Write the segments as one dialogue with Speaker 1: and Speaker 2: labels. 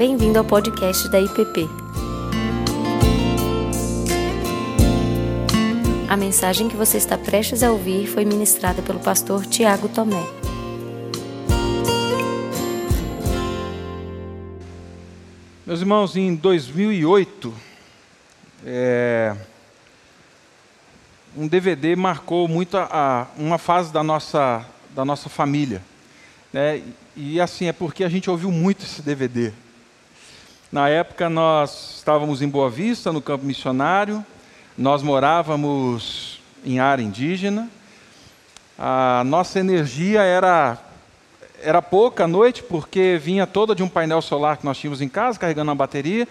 Speaker 1: Bem-vindo ao podcast da IPP. A mensagem que você está prestes a ouvir foi ministrada pelo pastor Tiago Tomé.
Speaker 2: Meus irmãos, em 2008, é, um DVD marcou muito a, a, uma fase da nossa, da nossa família. Né? E assim, é porque a gente ouviu muito esse DVD. Na época nós estávamos em Boa Vista, no campo missionário, nós morávamos em área indígena, a nossa energia era, era pouca à noite, porque vinha toda de um painel solar que nós tínhamos em casa, carregando uma bateria,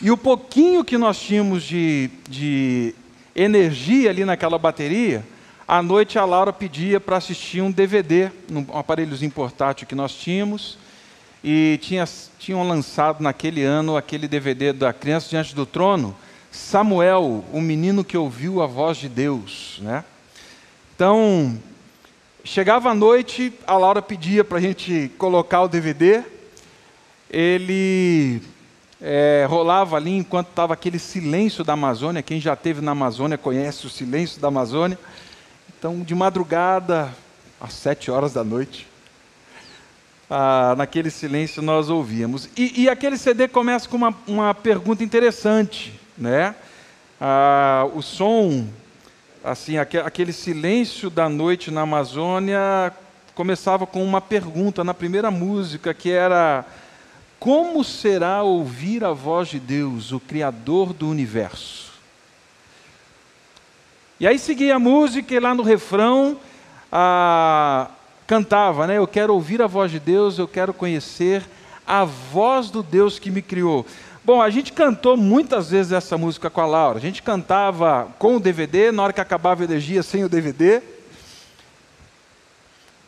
Speaker 2: e o pouquinho que nós tínhamos de, de energia ali naquela bateria, à noite a Laura pedia para assistir um DVD, num aparelhozinho portátil que nós tínhamos, e tinha, tinham lançado naquele ano aquele DVD da Criança Diante do Trono, Samuel, o menino que ouviu a voz de Deus. Né? Então, chegava a noite, a Laura pedia para a gente colocar o DVD, ele é, rolava ali enquanto estava aquele silêncio da Amazônia. Quem já esteve na Amazônia conhece o silêncio da Amazônia. Então, de madrugada, às sete horas da noite, ah, naquele silêncio nós ouvíamos. E, e, aquele CD começa com uma, uma pergunta interessante, né? Ah, o som, assim, aquele silêncio da noite na Amazônia começava com uma pergunta na primeira música que era como será ouvir a voz de Deus, o Criador do universo? E aí seguia a música e lá no refrão a, cantava, né? Eu quero ouvir a voz de Deus, eu quero conhecer a voz do Deus que me criou. Bom, a gente cantou muitas vezes essa música com a Laura. A gente cantava com o DVD, na hora que acabava a energia, sem o DVD.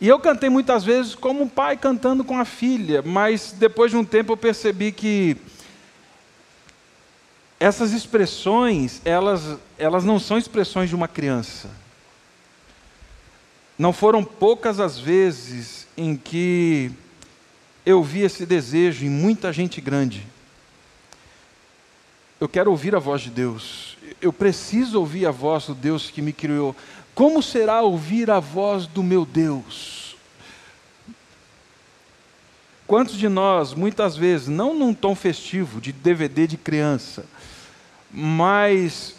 Speaker 2: E eu cantei muitas vezes como um pai cantando com a filha, mas depois de um tempo eu percebi que essas expressões, elas, elas não são expressões de uma criança. Não foram poucas as vezes em que eu vi esse desejo em muita gente grande. Eu quero ouvir a voz de Deus. Eu preciso ouvir a voz do Deus que me criou. Como será ouvir a voz do meu Deus? Quantos de nós, muitas vezes, não num tom festivo, de DVD de criança, mas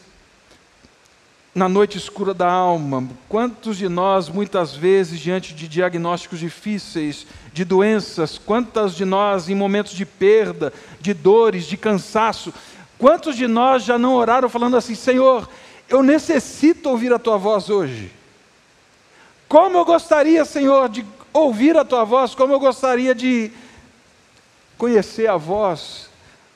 Speaker 2: na noite escura da alma, quantos de nós, muitas vezes, diante de diagnósticos difíceis, de doenças, quantas de nós, em momentos de perda, de dores, de cansaço, quantos de nós já não oraram falando assim: Senhor, eu necessito ouvir a tua voz hoje? Como eu gostaria, Senhor, de ouvir a tua voz, como eu gostaria de conhecer a voz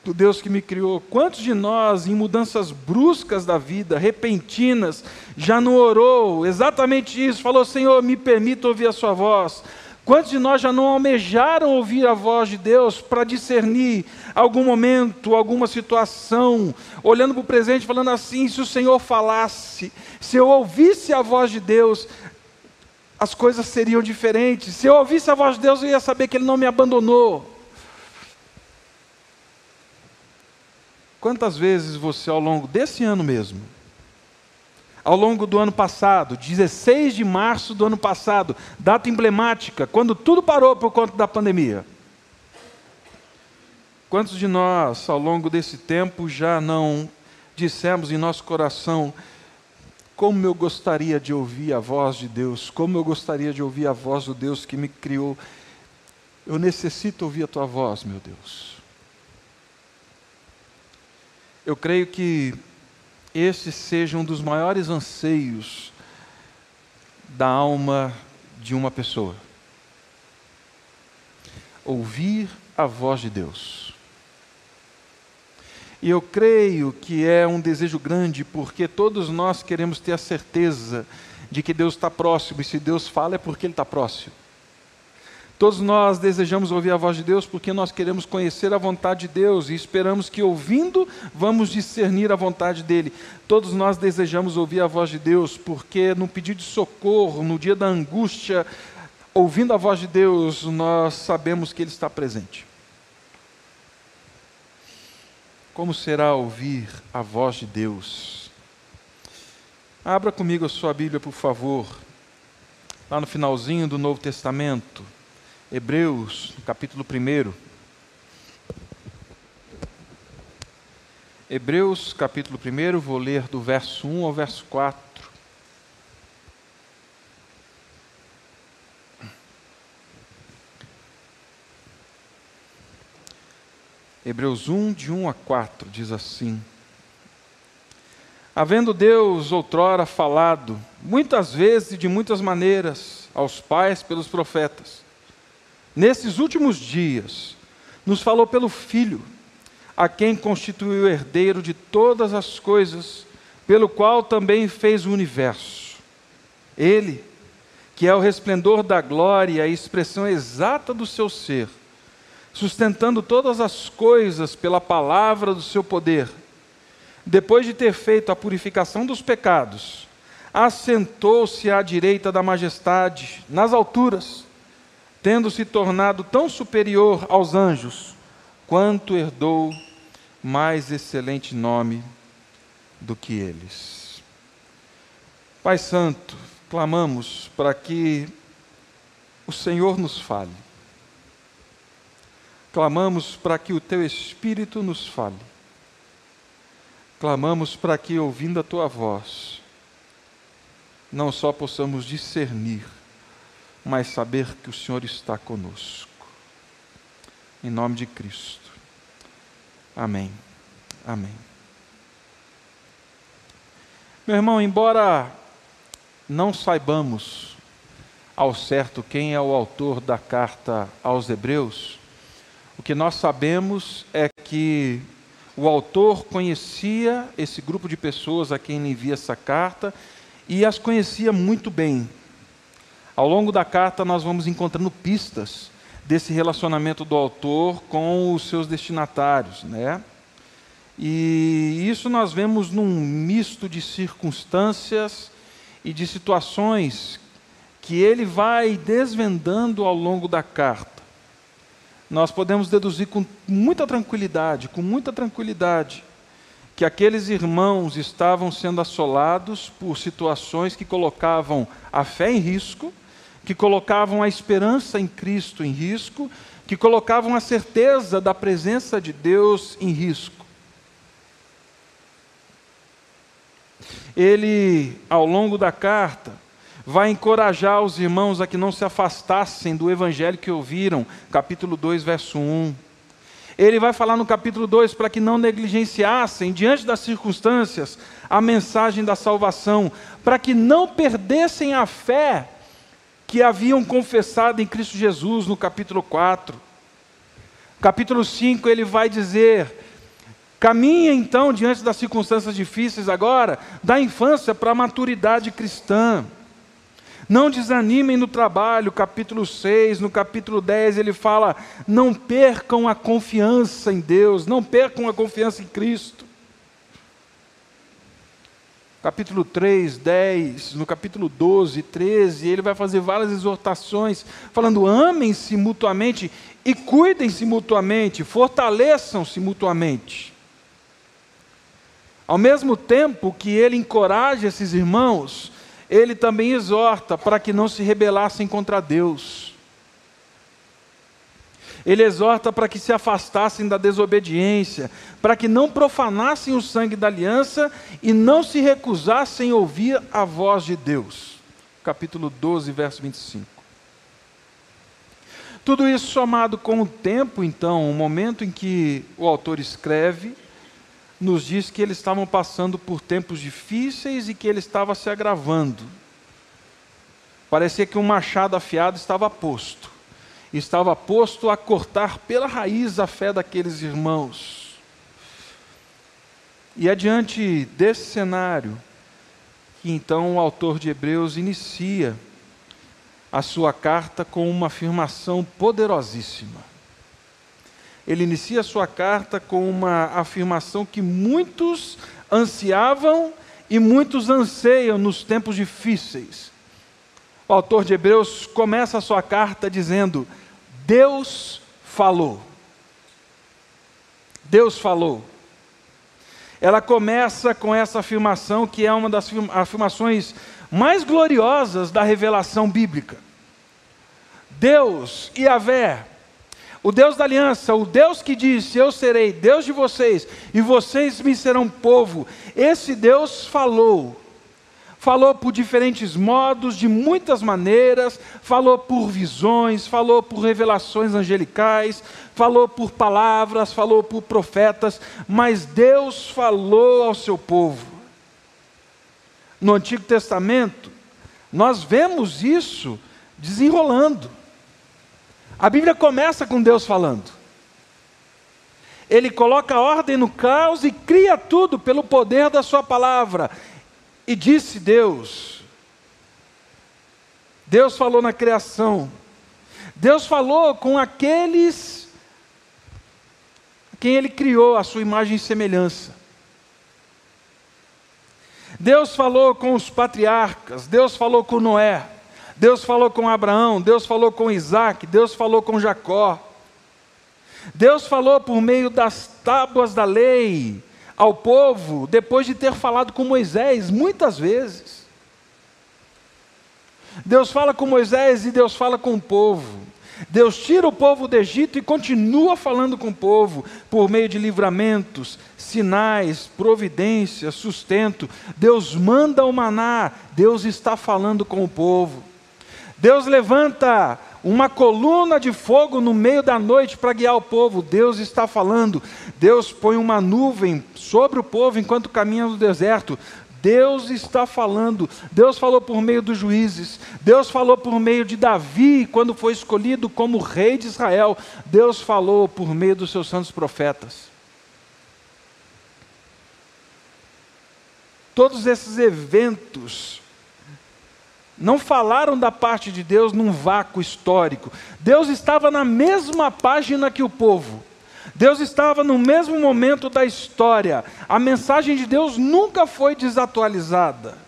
Speaker 2: do Deus que me criou. Quantos de nós, em mudanças bruscas da vida, repentinas, já não orou exatamente isso? Falou, Senhor, me permita ouvir a Sua voz. Quantos de nós já não almejaram ouvir a voz de Deus para discernir algum momento, alguma situação, olhando para o presente, falando assim: se o Senhor falasse, se eu ouvisse a voz de Deus, as coisas seriam diferentes. Se eu ouvisse a voz de Deus, eu ia saber que Ele não me abandonou. Quantas vezes você, ao longo desse ano mesmo, ao longo do ano passado, 16 de março do ano passado, data emblemática, quando tudo parou por conta da pandemia, quantos de nós, ao longo desse tempo, já não dissemos em nosso coração, como eu gostaria de ouvir a voz de Deus, como eu gostaria de ouvir a voz do Deus que me criou. Eu necessito ouvir a tua voz, meu Deus. Eu creio que esse seja um dos maiores anseios da alma de uma pessoa. Ouvir a voz de Deus. E eu creio que é um desejo grande, porque todos nós queremos ter a certeza de que Deus está próximo, e se Deus fala é porque Ele está próximo. Todos nós desejamos ouvir a voz de Deus porque nós queremos conhecer a vontade de Deus e esperamos que ouvindo vamos discernir a vontade dele. Todos nós desejamos ouvir a voz de Deus porque no pedido de socorro, no dia da angústia, ouvindo a voz de Deus, nós sabemos que ele está presente. como será ouvir a voz de Deus? Abra comigo a sua Bíblia, por favor, lá no finalzinho do Novo Testamento, Hebreus, capítulo 1. Hebreus, capítulo 1, vou ler do verso 1 ao verso 4. Hebreus 1, de 1 a 4, diz assim: Havendo Deus outrora falado, muitas vezes e de muitas maneiras, aos pais pelos profetas, nesses últimos dias, nos falou pelo Filho, a quem constituiu herdeiro de todas as coisas, pelo qual também fez o universo. Ele, que é o resplendor da glória e a expressão exata do seu ser, sustentando todas as coisas pela palavra do seu poder, depois de ter feito a purificação dos pecados, assentou-se à direita da majestade, nas alturas, tendo se tornado tão superior aos anjos, quanto herdou mais excelente nome do que eles. Pai Santo, clamamos para que o Senhor nos fale Clamamos para que o teu Espírito nos fale. Clamamos para que, ouvindo a tua voz, não só possamos discernir, mas saber que o Senhor está conosco. Em nome de Cristo. Amém. Amém. Meu irmão, embora não saibamos ao certo quem é o autor da carta aos Hebreus, o que nós sabemos é que o autor conhecia esse grupo de pessoas a quem ele envia essa carta e as conhecia muito bem. Ao longo da carta, nós vamos encontrando pistas desse relacionamento do autor com os seus destinatários, né? E isso nós vemos num misto de circunstâncias e de situações que ele vai desvendando ao longo da carta nós podemos deduzir com muita tranquilidade, com muita tranquilidade, que aqueles irmãos estavam sendo assolados por situações que colocavam a fé em risco, que colocavam a esperança em Cristo em risco, que colocavam a certeza da presença de Deus em risco. Ele, ao longo da carta, vai encorajar os irmãos a que não se afastassem do evangelho que ouviram, capítulo 2, verso 1. Ele vai falar no capítulo 2 para que não negligenciassem, diante das circunstâncias, a mensagem da salvação, para que não perdessem a fé que haviam confessado em Cristo Jesus, no capítulo 4. Capítulo 5, ele vai dizer: caminha então diante das circunstâncias difíceis agora, da infância para a maturidade cristã. Não desanimem no trabalho, capítulo 6, no capítulo 10 ele fala: não percam a confiança em Deus, não percam a confiança em Cristo. Capítulo 3, 10, no capítulo 12, 13, ele vai fazer várias exortações, falando: amem-se mutuamente e cuidem-se mutuamente, fortaleçam-se mutuamente. Ao mesmo tempo que ele encoraja esses irmãos, ele também exorta para que não se rebelassem contra Deus. Ele exorta para que se afastassem da desobediência, para que não profanassem o sangue da aliança e não se recusassem a ouvir a voz de Deus. Capítulo 12, verso 25. Tudo isso somado com o tempo, então, o momento em que o autor escreve, nos diz que eles estavam passando por tempos difíceis e que ele estava se agravando. Parecia que um machado afiado estava posto, estava posto a cortar pela raiz a fé daqueles irmãos. E é diante desse cenário que então o autor de Hebreus inicia a sua carta com uma afirmação poderosíssima ele inicia sua carta com uma afirmação que muitos ansiavam e muitos anseiam nos tempos difíceis. O autor de Hebreus começa a sua carta dizendo: Deus falou. Deus falou. ela começa com essa afirmação que é uma das afirmações mais gloriosas da revelação bíblica. Deus, Yahvé, o Deus da aliança, o Deus que disse: Eu serei Deus de vocês e vocês me serão povo. Esse Deus falou. Falou por diferentes modos, de muitas maneiras, falou por visões, falou por revelações angelicais, falou por palavras, falou por profetas, mas Deus falou ao seu povo. No Antigo Testamento, nós vemos isso desenrolando. A Bíblia começa com Deus falando. Ele coloca ordem no caos e cria tudo pelo poder da Sua palavra. E disse Deus. Deus falou na criação. Deus falou com aqueles quem Ele criou, a sua imagem e semelhança. Deus falou com os patriarcas, Deus falou com Noé. Deus falou com Abraão, Deus falou com Isaac, Deus falou com Jacó. Deus falou por meio das tábuas da lei ao povo, depois de ter falado com Moisés muitas vezes. Deus fala com Moisés e Deus fala com o povo. Deus tira o povo do Egito e continua falando com o povo por meio de livramentos, sinais, providências, sustento. Deus manda o maná, Deus está falando com o povo. Deus levanta uma coluna de fogo no meio da noite para guiar o povo. Deus está falando. Deus põe uma nuvem sobre o povo enquanto caminha no deserto. Deus está falando. Deus falou por meio dos juízes. Deus falou por meio de Davi, quando foi escolhido como rei de Israel. Deus falou por meio dos seus santos profetas. Todos esses eventos não falaram da parte de Deus num vácuo histórico. Deus estava na mesma página que o povo. Deus estava no mesmo momento da história. A mensagem de Deus nunca foi desatualizada.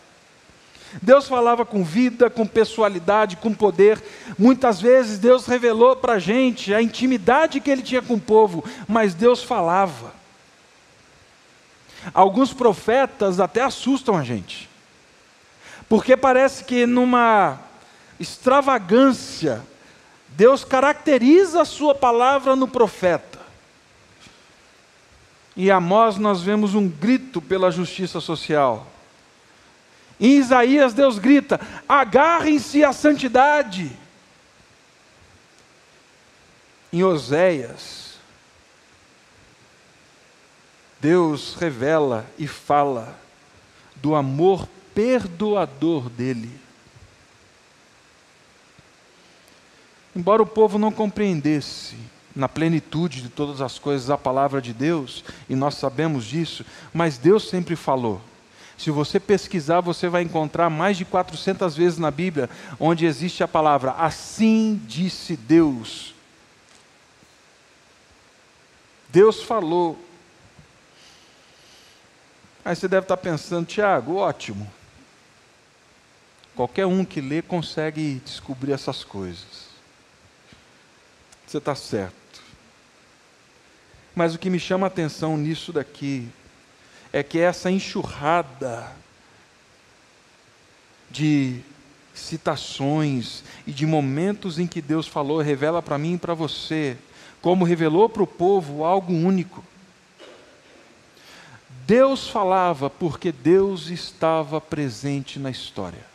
Speaker 2: Deus falava com vida, com pessoalidade, com poder. Muitas vezes Deus revelou para a gente a intimidade que ele tinha com o povo, mas Deus falava. Alguns profetas até assustam a gente. Porque parece que numa extravagância, Deus caracteriza a sua palavra no profeta. Em Amós nós vemos um grito pela justiça social. Em Isaías Deus grita: agarrem-se à santidade. Em Oséias, Deus revela e fala do amor perdoador dele. Embora o povo não compreendesse na plenitude de todas as coisas a palavra de Deus, e nós sabemos disso, mas Deus sempre falou. Se você pesquisar, você vai encontrar mais de 400 vezes na Bíblia onde existe a palavra assim disse Deus. Deus falou. Aí você deve estar pensando, Tiago, ótimo. Qualquer um que lê consegue descobrir essas coisas. Você está certo. Mas o que me chama a atenção nisso daqui é que essa enxurrada de citações e de momentos em que Deus falou, revela para mim e para você, como revelou para o povo algo único. Deus falava porque Deus estava presente na história.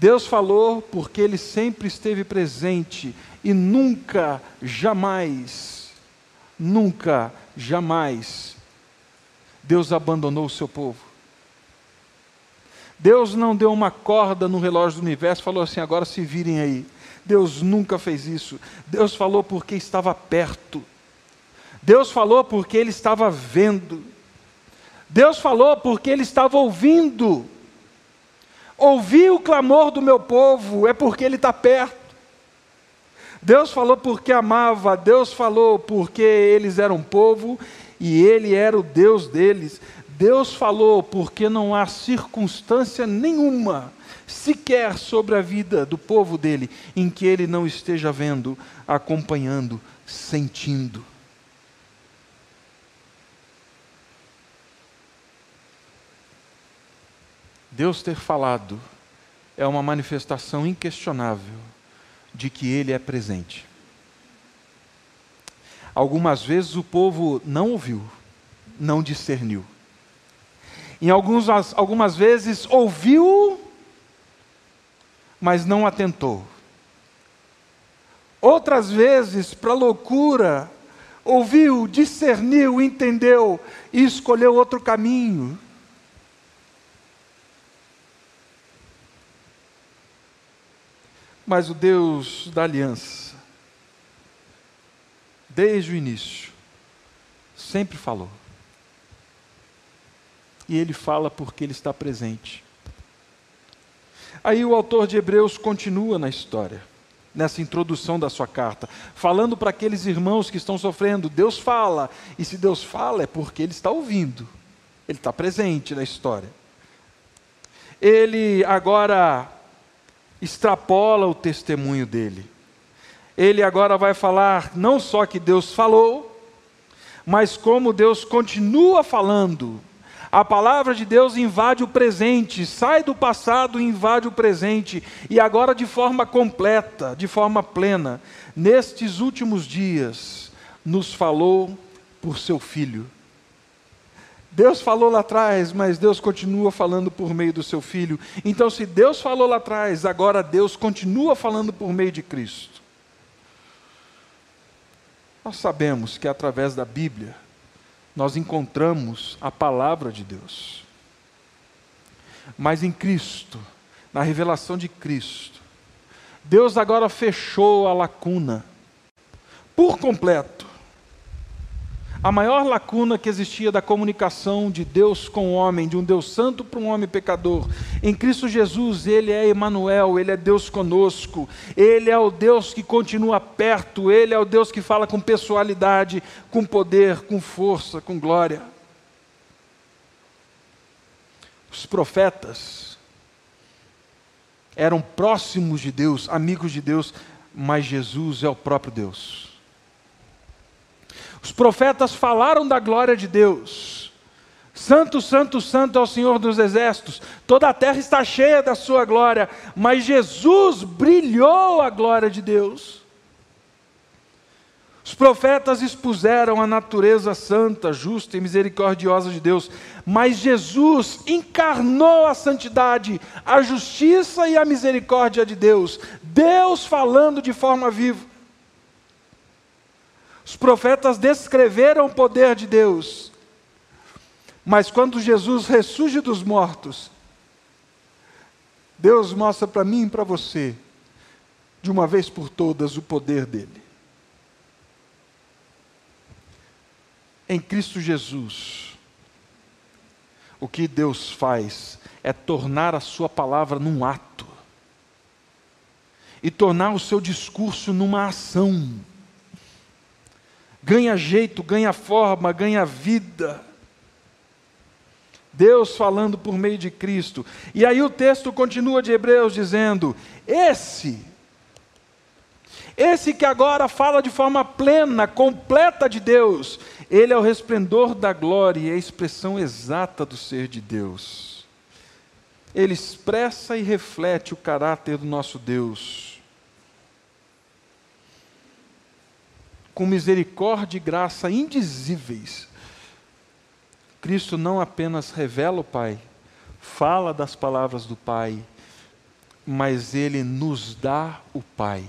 Speaker 2: Deus falou porque Ele sempre esteve presente e nunca, jamais, nunca, jamais, Deus abandonou o seu povo. Deus não deu uma corda no relógio do universo e falou assim: agora se virem aí. Deus nunca fez isso. Deus falou porque estava perto. Deus falou porque Ele estava vendo. Deus falou porque Ele estava ouvindo. Ouvi o clamor do meu povo, é porque ele está perto. Deus falou porque amava, Deus falou porque eles eram povo e ele era o Deus deles. Deus falou porque não há circunstância nenhuma, sequer sobre a vida do povo dele, em que ele não esteja vendo, acompanhando, sentindo. Deus ter falado é uma manifestação inquestionável de que Ele é presente. Algumas vezes o povo não ouviu, não discerniu. Em alguns, algumas vezes ouviu, mas não atentou. Outras vezes, para loucura, ouviu, discerniu, entendeu e escolheu outro caminho. Mas o Deus da aliança, desde o início, sempre falou. E ele fala porque ele está presente. Aí o autor de Hebreus continua na história, nessa introdução da sua carta, falando para aqueles irmãos que estão sofrendo: Deus fala, e se Deus fala é porque Ele está ouvindo, Ele está presente na história. Ele agora extrapola o testemunho dele. Ele agora vai falar não só que Deus falou, mas como Deus continua falando. A palavra de Deus invade o presente, sai do passado e invade o presente, e agora de forma completa, de forma plena, nestes últimos dias, nos falou por seu Filho. Deus falou lá atrás, mas Deus continua falando por meio do seu Filho. Então, se Deus falou lá atrás, agora Deus continua falando por meio de Cristo. Nós sabemos que através da Bíblia, nós encontramos a palavra de Deus. Mas em Cristo, na revelação de Cristo, Deus agora fechou a lacuna por completo a maior lacuna que existia da comunicação de Deus com o homem, de um Deus santo para um homem pecador. Em Cristo Jesus, Ele é Emmanuel, Ele é Deus conosco, Ele é o Deus que continua perto, Ele é o Deus que fala com pessoalidade, com poder, com força, com glória. Os profetas eram próximos de Deus, amigos de Deus, mas Jesus é o próprio Deus. Os profetas falaram da glória de Deus. Santo, santo, santo é o Senhor dos exércitos. Toda a terra está cheia da sua glória, mas Jesus brilhou a glória de Deus. Os profetas expuseram a natureza santa, justa e misericordiosa de Deus, mas Jesus encarnou a santidade, a justiça e a misericórdia de Deus. Deus falando de forma viva. Os profetas descreveram o poder de Deus. Mas quando Jesus ressurge dos mortos, Deus mostra para mim e para você, de uma vez por todas, o poder dele. Em Cristo Jesus, o que Deus faz é tornar a Sua palavra num ato, e tornar o seu discurso numa ação ganha jeito, ganha forma, ganha vida. Deus falando por meio de Cristo. E aí o texto continua de Hebreus dizendo: Esse, esse que agora fala de forma plena, completa de Deus, ele é o resplendor da glória e a expressão exata do ser de Deus. Ele expressa e reflete o caráter do nosso Deus. Com misericórdia e graça indizíveis. Cristo não apenas revela o Pai, fala das palavras do Pai, mas ele nos dá o Pai.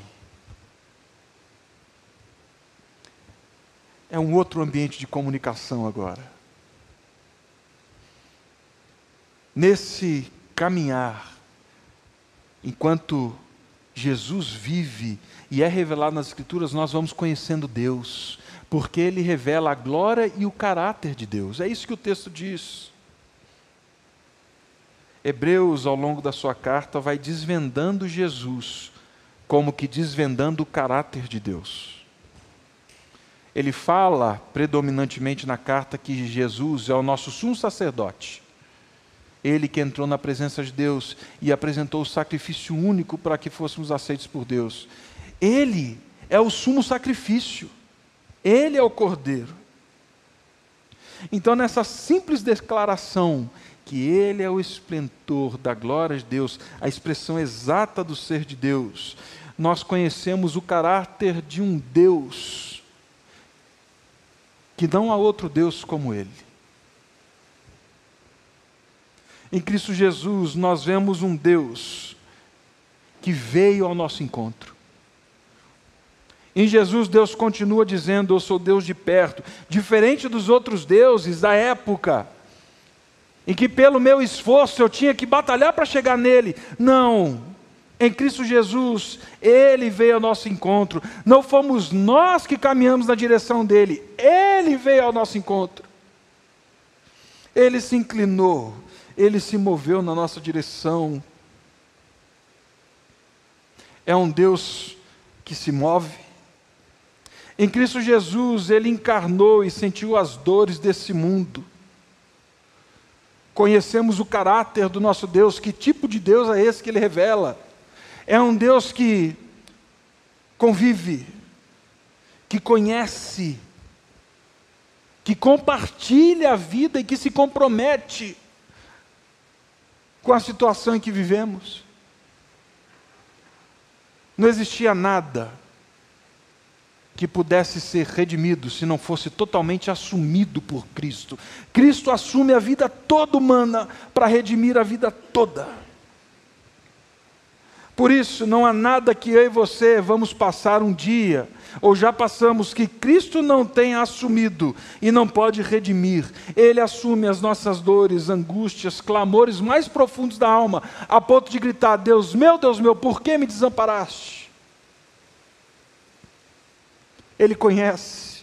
Speaker 2: É um outro ambiente de comunicação agora. Nesse caminhar, enquanto Jesus vive e é revelado nas Escrituras, nós vamos conhecendo Deus, porque Ele revela a glória e o caráter de Deus. É isso que o texto diz. Hebreus, ao longo da sua carta, vai desvendando Jesus, como que desvendando o caráter de Deus. Ele fala predominantemente na carta que Jesus é o nosso sumo sacerdote. Ele que entrou na presença de Deus e apresentou o sacrifício único para que fôssemos aceitos por Deus. Ele é o sumo sacrifício. Ele é o cordeiro. Então, nessa simples declaração que Ele é o esplendor da glória de Deus, a expressão exata do ser de Deus, nós conhecemos o caráter de um Deus que não há outro Deus como Ele. Em Cristo Jesus, nós vemos um Deus que veio ao nosso encontro. Em Jesus, Deus continua dizendo: Eu sou Deus de perto, diferente dos outros deuses da época, em que pelo meu esforço eu tinha que batalhar para chegar nele. Não, em Cristo Jesus, Ele veio ao nosso encontro. Não fomos nós que caminhamos na direção dele, Ele veio ao nosso encontro. Ele se inclinou, Ele se moveu na nossa direção. É um Deus que se move. Em Cristo Jesus, Ele encarnou e sentiu as dores desse mundo. Conhecemos o caráter do nosso Deus, que tipo de Deus é esse que Ele revela? É um Deus que convive, que conhece, que compartilha a vida e que se compromete com a situação em que vivemos. Não existia nada que pudesse ser redimido se não fosse totalmente assumido por Cristo. Cristo assume a vida toda humana para redimir a vida toda. Por isso, não há nada que eu e você vamos passar um dia, ou já passamos, que Cristo não tenha assumido e não pode redimir. Ele assume as nossas dores, angústias, clamores mais profundos da alma, a ponto de gritar: Deus meu, Deus meu, por que me desamparaste? Ele conhece.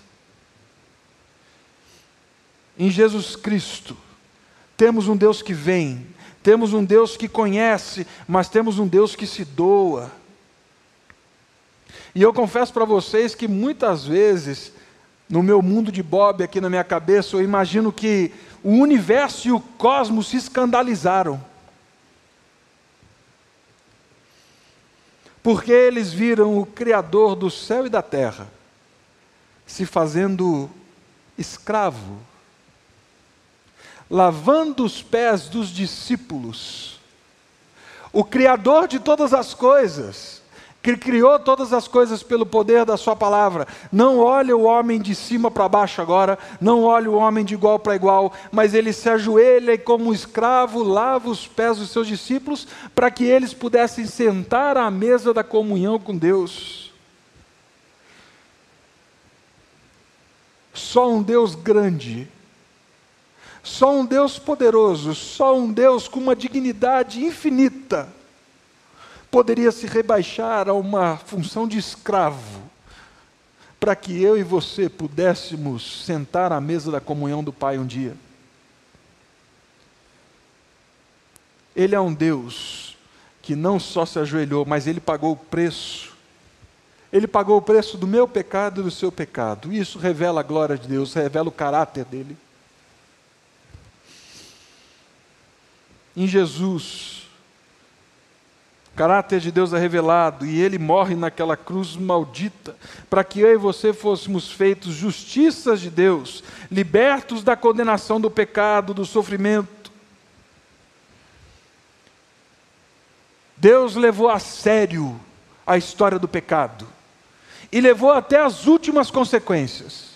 Speaker 2: Em Jesus Cristo, temos um Deus que vem, temos um Deus que conhece, mas temos um Deus que se doa. E eu confesso para vocês que muitas vezes, no meu mundo de Bob aqui na minha cabeça, eu imagino que o universo e o cosmos se escandalizaram. Porque eles viram o Criador do céu e da terra se fazendo escravo lavando os pés dos discípulos. O Criador de todas as coisas, que criou todas as coisas pelo poder da Sua palavra, não olha o homem de cima para baixo agora, não olha o homem de igual para igual, mas ele se ajoelha e, como escravo, lava os pés dos seus discípulos para que eles pudessem sentar à mesa da comunhão com Deus. Só um Deus grande só um Deus poderoso, só um Deus com uma dignidade infinita poderia se rebaixar a uma função de escravo, para que eu e você pudéssemos sentar à mesa da comunhão do Pai um dia. Ele é um Deus que não só se ajoelhou, mas ele pagou o preço. Ele pagou o preço do meu pecado e do seu pecado. Isso revela a glória de Deus, revela o caráter dele. em Jesus. Caráter de Deus é revelado e ele morre naquela cruz maldita, para que eu e você fôssemos feitos justiças de Deus, libertos da condenação do pecado, do sofrimento. Deus levou a sério a história do pecado e levou até as últimas consequências.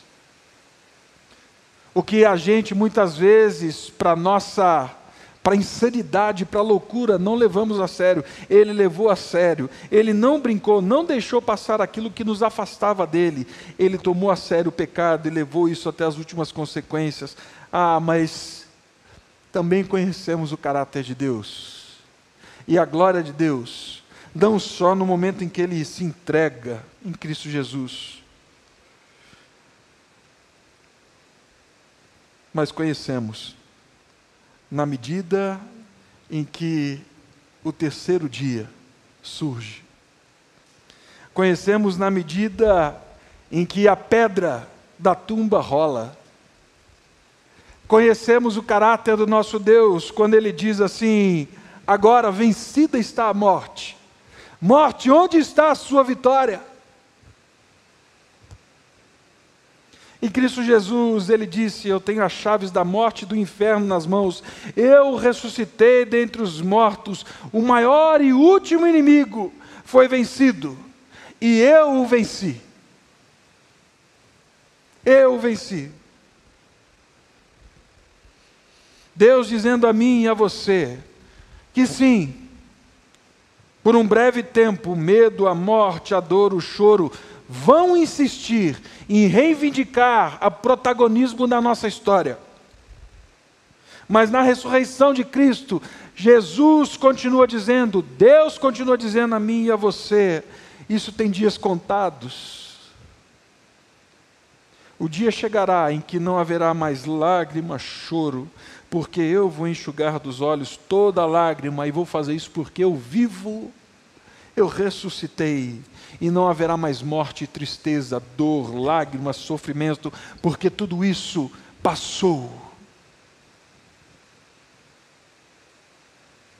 Speaker 2: O que a gente muitas vezes, para nossa para a insanidade, para a loucura, não levamos a sério. Ele levou a sério. Ele não brincou, não deixou passar aquilo que nos afastava dele. Ele tomou a sério o pecado e levou isso até as últimas consequências. Ah, mas também conhecemos o caráter de Deus e a glória de Deus, não só no momento em que ele se entrega em Cristo Jesus. Mas conhecemos na medida em que o terceiro dia surge. Conhecemos na medida em que a pedra da tumba rola. Conhecemos o caráter do nosso Deus quando ele diz assim: agora vencida está a morte. Morte, onde está a sua vitória? Em Cristo Jesus, ele disse: Eu tenho as chaves da morte e do inferno nas mãos. Eu ressuscitei dentre os mortos. O maior e último inimigo foi vencido. E eu o venci. Eu o venci. Deus dizendo a mim e a você que sim, por um breve tempo, o medo, a morte, a dor, o choro vão insistir em reivindicar o protagonismo da nossa história. Mas na ressurreição de Cristo, Jesus continua dizendo, Deus continua dizendo a mim e a você: isso tem dias contados. O dia chegará em que não haverá mais lágrima, choro, porque eu vou enxugar dos olhos toda lágrima, e vou fazer isso porque eu vivo, eu ressuscitei, e não haverá mais morte, tristeza, dor, lágrimas, sofrimento, porque tudo isso passou.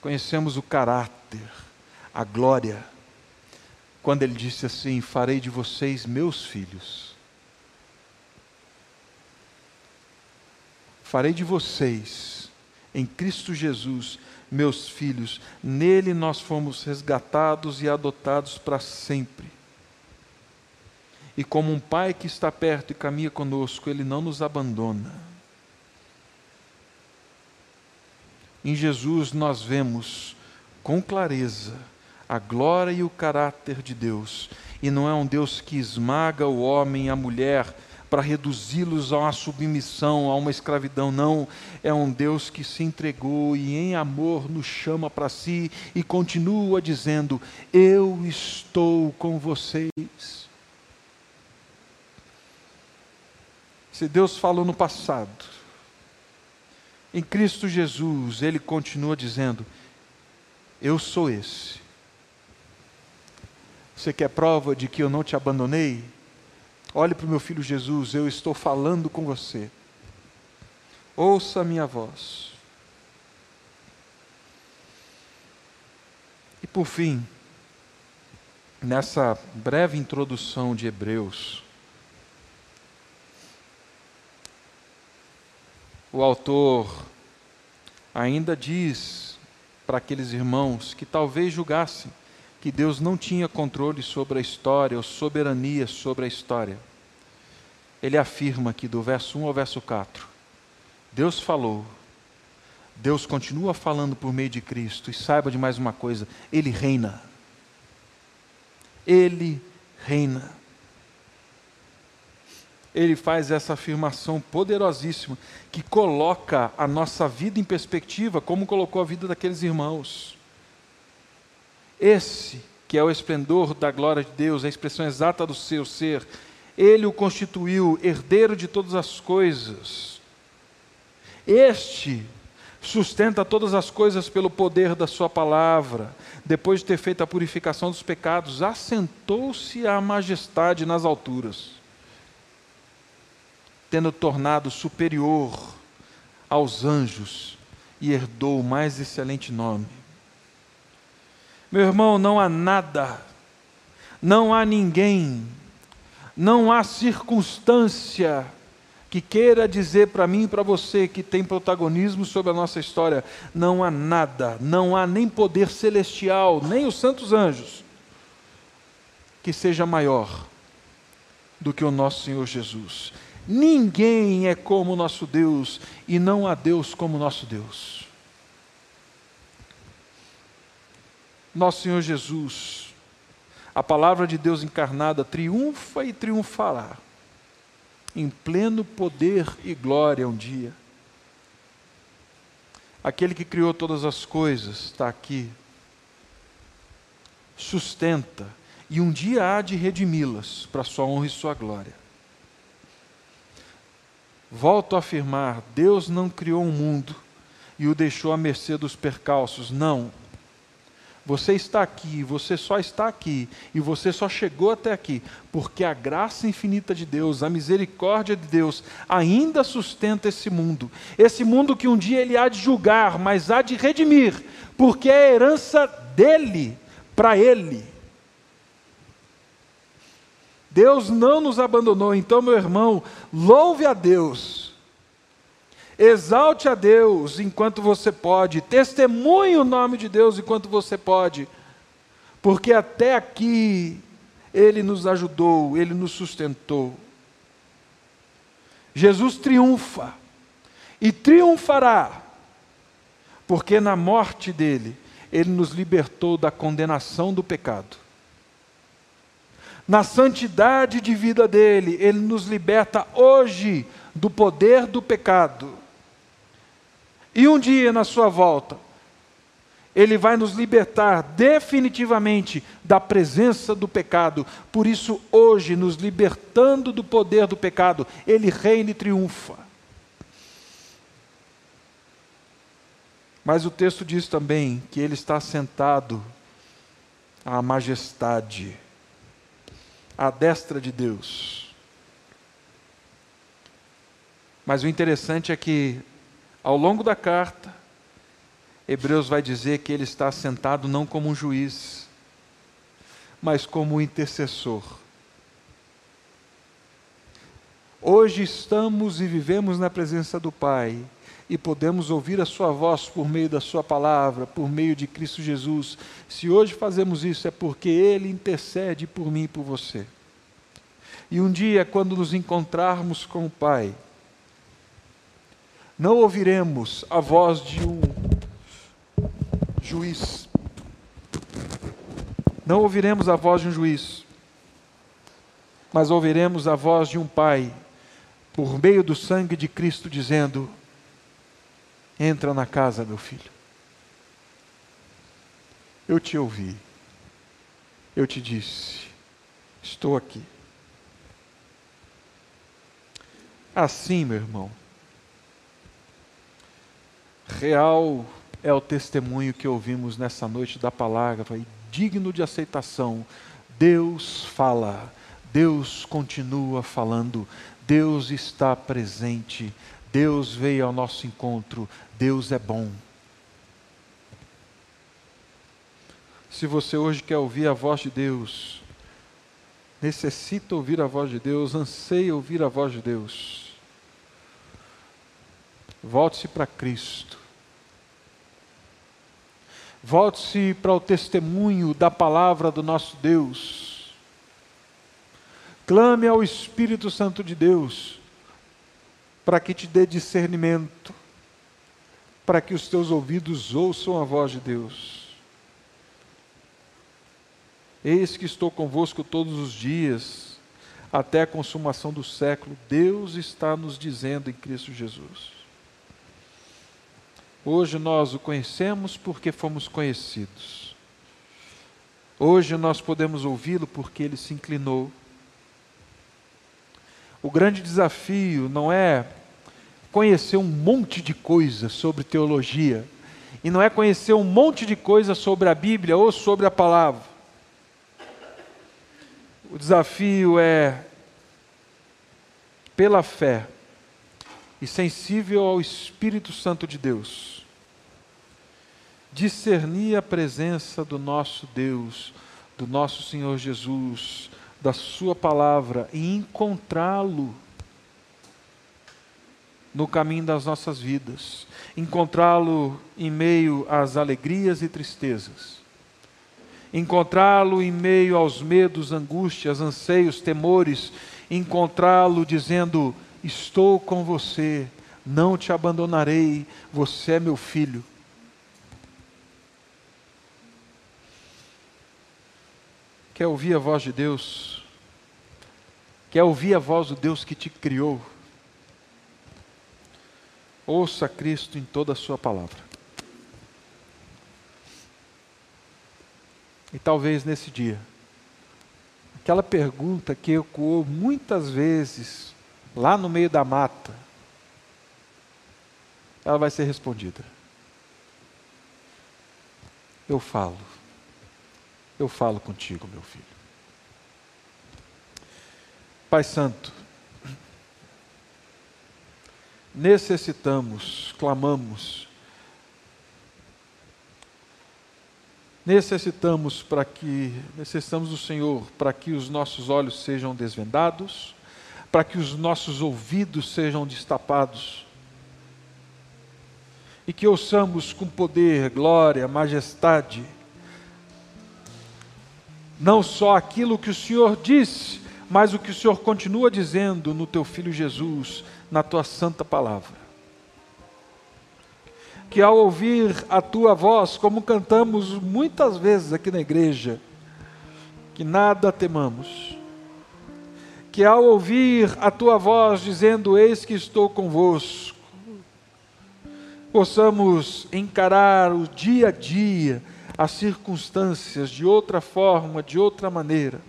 Speaker 2: Conhecemos o caráter, a glória, quando ele disse assim: Farei de vocês meus filhos. Farei de vocês, em Cristo Jesus, meus filhos. Nele nós fomos resgatados e adotados para sempre. E como um pai que está perto e caminha conosco, ele não nos abandona. Em Jesus nós vemos com clareza a glória e o caráter de Deus. E não é um Deus que esmaga o homem a mulher para reduzi-los a uma submissão, a uma escravidão. Não, é um Deus que se entregou e em amor nos chama para si e continua dizendo: Eu estou com vocês. Se Deus falou no passado, em Cristo Jesus, Ele continua dizendo: Eu sou esse. Você quer prova de que eu não te abandonei? Olhe para o meu filho Jesus, eu estou falando com você. Ouça a minha voz. E por fim, nessa breve introdução de Hebreus, o autor ainda diz para aqueles irmãos que talvez julgassem que Deus não tinha controle sobre a história ou soberania sobre a história. Ele afirma aqui do verso 1 ao verso 4: Deus falou, Deus continua falando por meio de Cristo, e saiba de mais uma coisa: Ele reina. Ele reina. Ele faz essa afirmação poderosíssima que coloca a nossa vida em perspectiva, como colocou a vida daqueles irmãos. Esse, que é o esplendor da glória de Deus, a expressão exata do seu ser, ele o constituiu herdeiro de todas as coisas. Este sustenta todas as coisas pelo poder da Sua palavra. Depois de ter feito a purificação dos pecados, assentou-se à majestade nas alturas, tendo tornado superior aos anjos e herdou o mais excelente nome. Meu irmão, não há nada, não há ninguém, não há circunstância que queira dizer para mim e para você que tem protagonismo sobre a nossa história. Não há nada, não há nem poder celestial, nem os santos anjos, que seja maior do que o nosso Senhor Jesus. Ninguém é como o nosso Deus e não há Deus como nosso Deus. Nosso Senhor Jesus, a palavra de Deus encarnada triunfa e triunfará, em pleno poder e glória um dia. Aquele que criou todas as coisas está aqui, sustenta e um dia há de redimi-las para sua honra e sua glória. Volto a afirmar: Deus não criou um mundo e o deixou à mercê dos percalços, não você está aqui, você só está aqui, e você só chegou até aqui, porque a graça infinita de Deus, a misericórdia de Deus, ainda sustenta esse mundo. Esse mundo que um dia ele há de julgar, mas há de redimir, porque é a herança dele, para ele. Deus não nos abandonou. Então, meu irmão, louve a Deus. Exalte a Deus enquanto você pode. Testemunhe o nome de Deus enquanto você pode. Porque até aqui Ele nos ajudou, Ele nos sustentou. Jesus triunfa e triunfará, porque na morte dele, ele nos libertou da condenação do pecado. Na santidade de vida dele, ele nos liberta hoje do poder do pecado. E um dia, na sua volta, ele vai nos libertar definitivamente da presença do pecado. Por isso, hoje, nos libertando do poder do pecado, ele reina e triunfa. Mas o texto diz também que ele está sentado à majestade, à destra de Deus. Mas o interessante é que, ao longo da carta, Hebreus vai dizer que ele está sentado não como um juiz, mas como um intercessor. Hoje estamos e vivemos na presença do Pai e podemos ouvir a Sua voz por meio da Sua palavra, por meio de Cristo Jesus. Se hoje fazemos isso, é porque Ele intercede por mim e por você. E um dia, quando nos encontrarmos com o Pai, não ouviremos a voz de um juiz. Não ouviremos a voz de um juiz, mas ouviremos a voz de um pai, por meio do sangue de Cristo, dizendo: Entra na casa, meu filho. Eu te ouvi, eu te disse, estou aqui. Assim, meu irmão, real é o testemunho que ouvimos nessa noite da palavra e digno de aceitação. Deus fala, Deus continua falando, Deus está presente, Deus veio ao nosso encontro, Deus é bom. Se você hoje quer ouvir a voz de Deus, necessita ouvir a voz de Deus, anseia ouvir a voz de Deus, volte-se para Cristo. Volte-se para o testemunho da palavra do nosso Deus. Clame ao Espírito Santo de Deus para que te dê discernimento, para que os teus ouvidos ouçam a voz de Deus. Eis que estou convosco todos os dias, até a consumação do século. Deus está nos dizendo em Cristo Jesus. Hoje nós o conhecemos porque fomos conhecidos. Hoje nós podemos ouvi-lo porque ele se inclinou. O grande desafio não é conhecer um monte de coisa sobre teologia, e não é conhecer um monte de coisa sobre a Bíblia ou sobre a palavra. O desafio é, pela fé, e sensível ao Espírito Santo de Deus, discernir a presença do nosso Deus, do nosso Senhor Jesus, da Sua palavra e encontrá-lo no caminho das nossas vidas, encontrá-lo em meio às alegrias e tristezas, encontrá-lo em meio aos medos, angústias, anseios, temores, encontrá-lo dizendo: Estou com você, não te abandonarei, você é meu filho. Quer ouvir a voz de Deus? Quer ouvir a voz do Deus que te criou? Ouça Cristo em toda a Sua palavra. E talvez nesse dia, aquela pergunta que ecoou muitas vezes lá no meio da mata, ela vai ser respondida. Eu falo. Eu falo contigo, meu filho. Pai Santo, necessitamos, clamamos, Necessitamos para que necessitamos do Senhor para que os nossos olhos sejam desvendados, para que os nossos ouvidos sejam destapados. E que ouçamos com poder, glória, majestade, não só aquilo que o Senhor disse, mas o que o Senhor continua dizendo no teu filho Jesus, na tua santa palavra. Que ao ouvir a tua voz, como cantamos muitas vezes aqui na igreja, que nada temamos, que ao ouvir a tua voz dizendo: Eis que estou convosco, possamos encarar o dia a dia, as circunstâncias de outra forma, de outra maneira,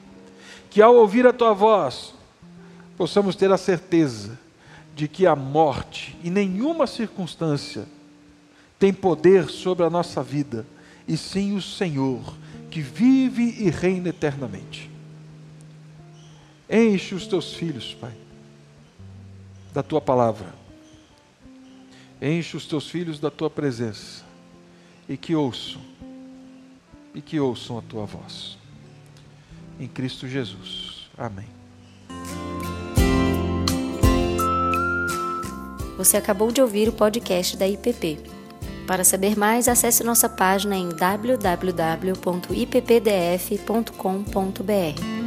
Speaker 2: que ao ouvir a tua voz, possamos ter a certeza de que a morte, em nenhuma circunstância, tem poder sobre a nossa vida, e sim o Senhor, que vive e reina eternamente. Enche os teus filhos, Pai, da tua palavra. Enche os teus filhos da tua presença e que ouçam, e que ouçam a tua voz. Em Cristo Jesus. Amém.
Speaker 1: Você acabou de ouvir o podcast da IPP. Para saber mais, acesse nossa página em www.ippdf.com.br.